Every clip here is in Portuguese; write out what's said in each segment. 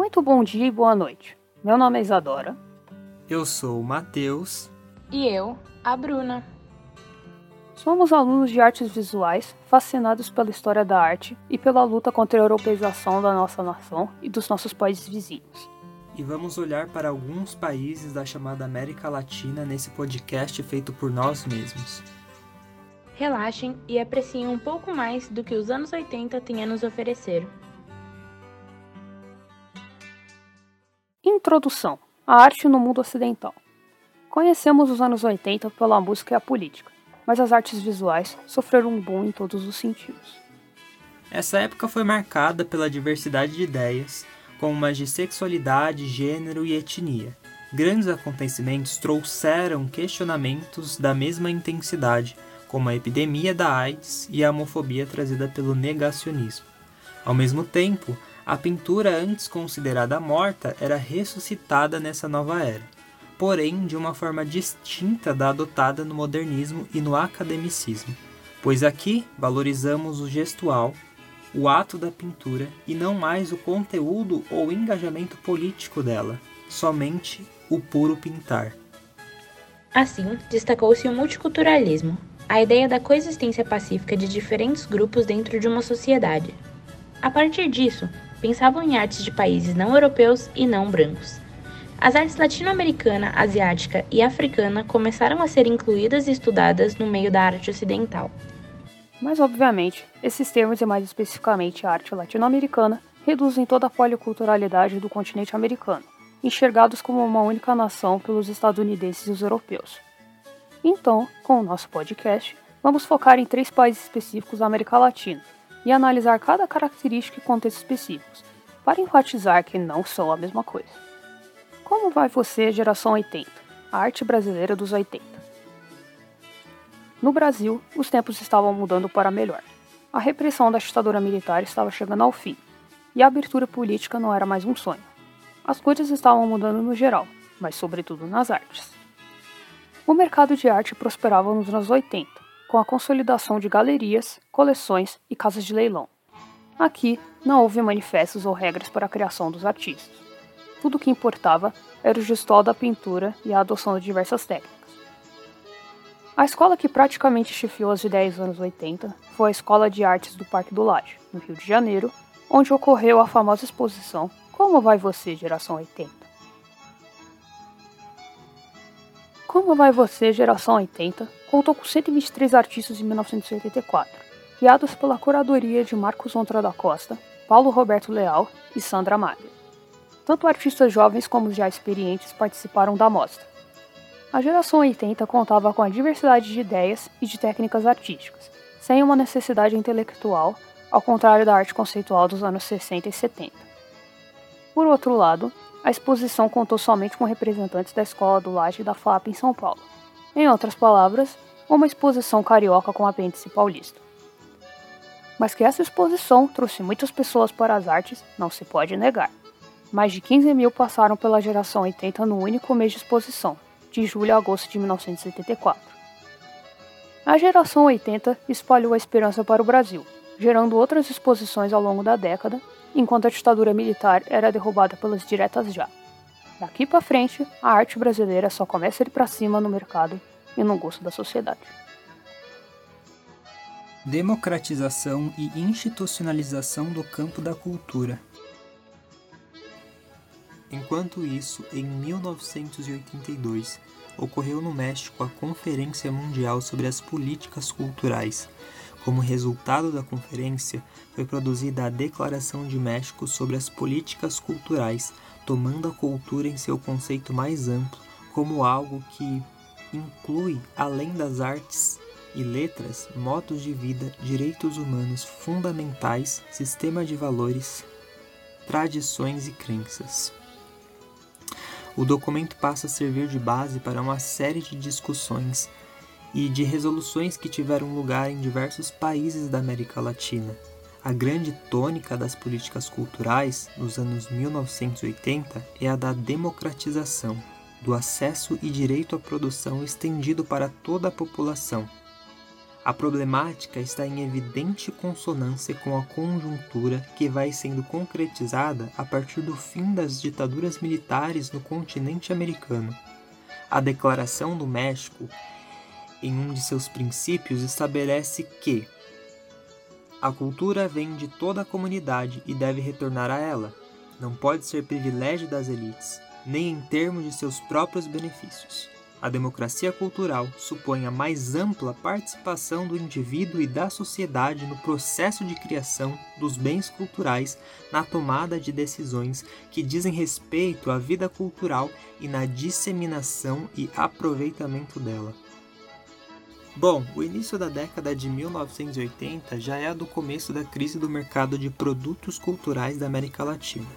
Muito bom dia e boa noite. Meu nome é Isadora. Eu sou o Matheus. E eu, a Bruna. Somos alunos de artes visuais, fascinados pela história da arte e pela luta contra a europeização da nossa nação e dos nossos países vizinhos. E vamos olhar para alguns países da chamada América Latina nesse podcast feito por nós mesmos. Relaxem e apreciem um pouco mais do que os anos 80 têm a nos oferecer. Introdução: A arte no mundo ocidental. Conhecemos os anos 80 pela música e a política mas as artes visuais sofreram um boom em todos os sentidos. Essa época foi marcada pela diversidade de ideias, como as de sexualidade, gênero e etnia. Grandes acontecimentos trouxeram questionamentos da mesma intensidade, como a epidemia da AIDS e a homofobia trazida pelo negacionismo. Ao mesmo tempo, a pintura antes considerada morta era ressuscitada nessa nova era porém de uma forma distinta da adotada no modernismo e no academicismo, pois aqui valorizamos o gestual, o ato da pintura e não mais o conteúdo ou engajamento político dela, somente o puro pintar. Assim, destacou-se o multiculturalismo, a ideia da coexistência pacífica de diferentes grupos dentro de uma sociedade. A partir disso, pensavam em artes de países não europeus e não brancos, as artes latino-americana, asiática e africana começaram a ser incluídas e estudadas no meio da arte ocidental. Mas, obviamente, esses termos, e mais especificamente a arte latino-americana, reduzem toda a policulturalidade do continente americano, enxergados como uma única nação pelos estadunidenses e os europeus. Então, com o nosso podcast, vamos focar em três países específicos da América Latina e analisar cada característica e contexto específicos, para enfatizar que não são a mesma coisa. Como vai você, geração 80? A arte brasileira dos 80. No Brasil, os tempos estavam mudando para melhor. A repressão da ditadura militar estava chegando ao fim, e a abertura política não era mais um sonho. As coisas estavam mudando no geral, mas sobretudo nas artes. O mercado de arte prosperava nos anos 80, com a consolidação de galerias, coleções e casas de leilão. Aqui não houve manifestos ou regras para a criação dos artistas. Tudo o que importava era o gestual da pintura e a adoção de diversas técnicas. A escola que praticamente chefiou as ideias dos anos 80 foi a Escola de Artes do Parque do Lage, no Rio de Janeiro, onde ocorreu a famosa exposição Como Vai Você, Geração 80? Como Vai Você, Geração 80 contou com 123 artistas em 1984, guiados pela curadoria de Marcos Ontra da Costa, Paulo Roberto Leal e Sandra Maga. Tanto artistas jovens como já experientes participaram da mostra. A geração 80 contava com a diversidade de ideias e de técnicas artísticas, sem uma necessidade intelectual, ao contrário da arte conceitual dos anos 60 e 70. Por outro lado, a exposição contou somente com representantes da Escola do Laje e da FAP em São Paulo. Em outras palavras, uma exposição carioca com apêndice paulista. Mas que essa exposição trouxe muitas pessoas para as artes não se pode negar. Mais de 15 mil passaram pela geração 80 no único mês de exposição, de julho a agosto de 1974. A geração 80 espalhou a esperança para o Brasil, gerando outras exposições ao longo da década, enquanto a ditadura militar era derrubada pelas diretas já. Daqui para frente, a arte brasileira só começa a ir para cima no mercado e no gosto da sociedade. Democratização e institucionalização do campo da cultura. Enquanto isso, em 1982, ocorreu no México a Conferência Mundial sobre as Políticas Culturais. Como resultado da conferência, foi produzida a Declaração de México sobre as Políticas Culturais, tomando a cultura em seu conceito mais amplo como algo que inclui, além das artes e letras, modos de vida, direitos humanos fundamentais, sistema de valores, tradições e crenças. O documento passa a servir de base para uma série de discussões e de resoluções que tiveram lugar em diversos países da América Latina. A grande tônica das políticas culturais nos anos 1980 é a da democratização, do acesso e direito à produção estendido para toda a população. A problemática está em evidente consonância com a conjuntura que vai sendo concretizada a partir do fim das ditaduras militares no continente americano. A Declaração do México, em um de seus princípios, estabelece que a cultura vem de toda a comunidade e deve retornar a ela. Não pode ser privilégio das elites, nem em termos de seus próprios benefícios. A democracia cultural supõe a mais ampla participação do indivíduo e da sociedade no processo de criação dos bens culturais, na tomada de decisões que dizem respeito à vida cultural e na disseminação e aproveitamento dela. Bom, o início da década de 1980 já é do começo da crise do mercado de produtos culturais da América Latina.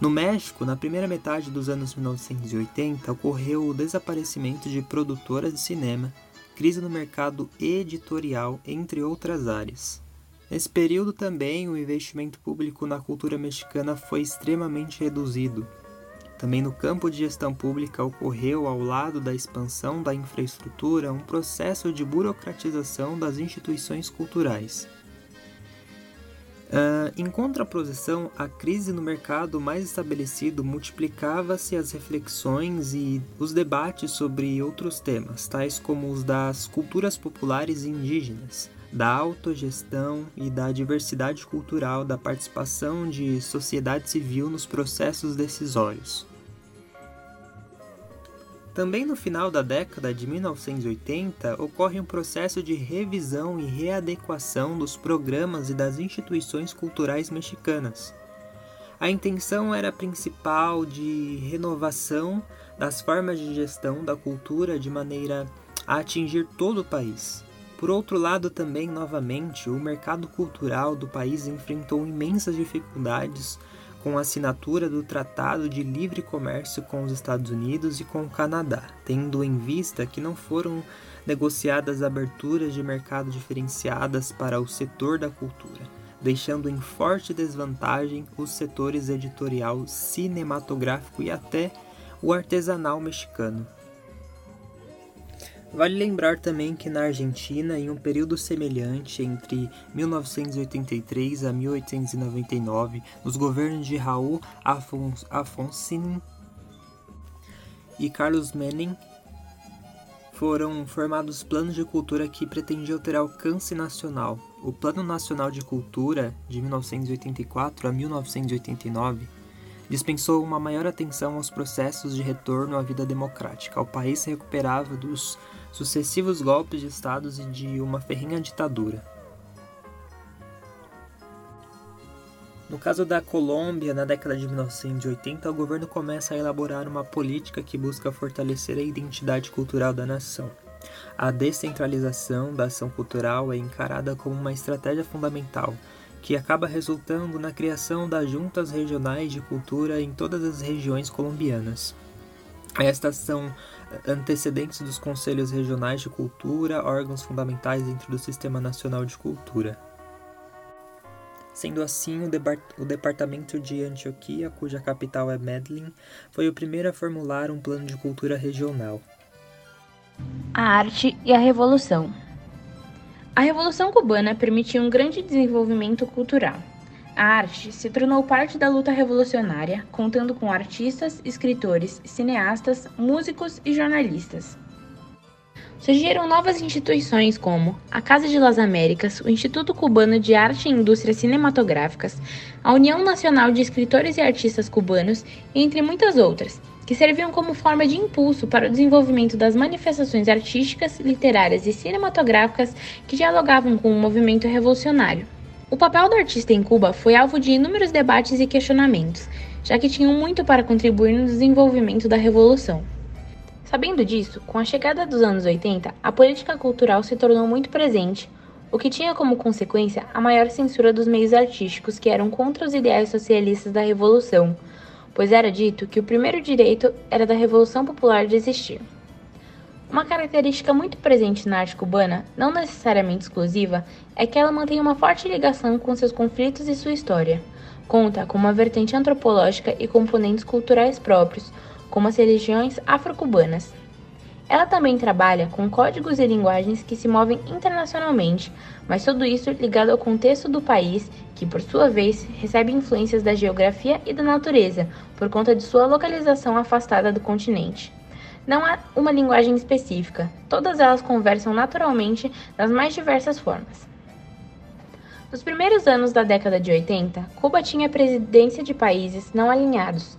No México, na primeira metade dos anos 1980, ocorreu o desaparecimento de produtoras de cinema, crise no mercado editorial, entre outras áreas. Nesse período também o investimento público na cultura mexicana foi extremamente reduzido. Também no campo de gestão pública ocorreu, ao lado da expansão da infraestrutura, um processo de burocratização das instituições culturais. Uh, em contraposição, a crise no mercado mais estabelecido multiplicava-se as reflexões e os debates sobre outros temas, tais como os das culturas populares indígenas, da autogestão e da diversidade cultural, da participação de sociedade civil nos processos decisórios. Também no final da década de 1980 ocorre um processo de revisão e readequação dos programas e das instituições culturais mexicanas. A intenção era principal de renovação das formas de gestão da cultura de maneira a atingir todo o país. Por outro lado, também, novamente, o mercado cultural do país enfrentou imensas dificuldades com a assinatura do Tratado de Livre Comércio com os Estados Unidos e com o Canadá, tendo em vista que não foram negociadas aberturas de mercado diferenciadas para o setor da cultura, deixando em forte desvantagem os setores editorial, cinematográfico e até o artesanal mexicano. Vale lembrar também que na Argentina, em um período semelhante entre 1983 a 1899, nos governos de Raul Afons Afonsin e Carlos Menem, foram formados planos de cultura que pretendiam ter alcance nacional. O Plano Nacional de Cultura, de 1984 a 1989, dispensou uma maior atenção aos processos de retorno à vida democrática. O país se recuperava dos sucessivos golpes de estados e de uma ferrinha ditadura. No caso da Colômbia, na década de 1980, o governo começa a elaborar uma política que busca fortalecer a identidade cultural da nação. A descentralização da ação cultural é encarada como uma estratégia fundamental, que acaba resultando na criação das juntas regionais de cultura em todas as regiões colombianas. Estas são antecedentes dos conselhos regionais de cultura, órgãos fundamentais dentro do Sistema Nacional de Cultura. Sendo assim, o, o, Departamento de Antioquia, cuja capital é Medellín, foi o primeiro a formular um plano de cultura regional. A arte e a revolução. A Revolução Cubana permitiu um grande desenvolvimento cultural. A arte se tornou parte da luta revolucionária, contando com artistas, escritores, cineastas, músicos e jornalistas. Surgiram novas instituições como a Casa de las Américas, o Instituto Cubano de Arte e Indústrias Cinematográficas, a União Nacional de Escritores e Artistas Cubanos, entre muitas outras, que serviam como forma de impulso para o desenvolvimento das manifestações artísticas, literárias e cinematográficas que dialogavam com o movimento revolucionário. O papel do artista em Cuba foi alvo de inúmeros debates e questionamentos, já que tinham muito para contribuir no desenvolvimento da revolução. Sabendo disso, com a chegada dos anos 80, a política cultural se tornou muito presente, o que tinha como consequência a maior censura dos meios artísticos que eram contra os ideais socialistas da revolução, pois era dito que o primeiro direito era da Revolução Popular de existir. Uma característica muito presente na arte cubana, não necessariamente exclusiva, é que ela mantém uma forte ligação com seus conflitos e sua história. Conta com uma vertente antropológica e componentes culturais próprios, como as religiões afro-cubanas. Ela também trabalha com códigos e linguagens que se movem internacionalmente, mas tudo isso ligado ao contexto do país, que por sua vez recebe influências da geografia e da natureza, por conta de sua localização afastada do continente. Não há uma linguagem específica, todas elas conversam naturalmente das mais diversas formas. Nos primeiros anos da década de 80, Cuba tinha a presidência de países não alinhados,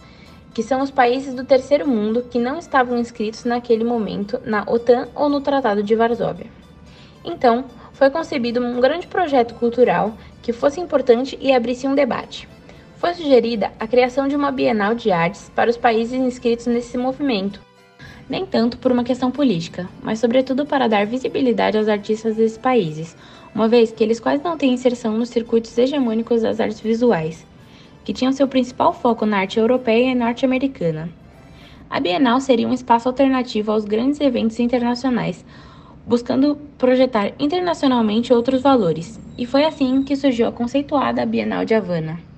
que são os países do terceiro mundo que não estavam inscritos naquele momento na OTAN ou no Tratado de Varsóvia. Então, foi concebido um grande projeto cultural que fosse importante e abrisse um debate. Foi sugerida a criação de uma Bienal de Artes para os países inscritos nesse movimento, nem tanto por uma questão política, mas sobretudo para dar visibilidade aos artistas desses países, uma vez que eles quase não têm inserção nos circuitos hegemônicos das artes visuais, que tinham seu principal foco na arte europeia e norte-americana. A Bienal seria um espaço alternativo aos grandes eventos internacionais, buscando projetar internacionalmente outros valores, e foi assim que surgiu a conceituada Bienal de Havana.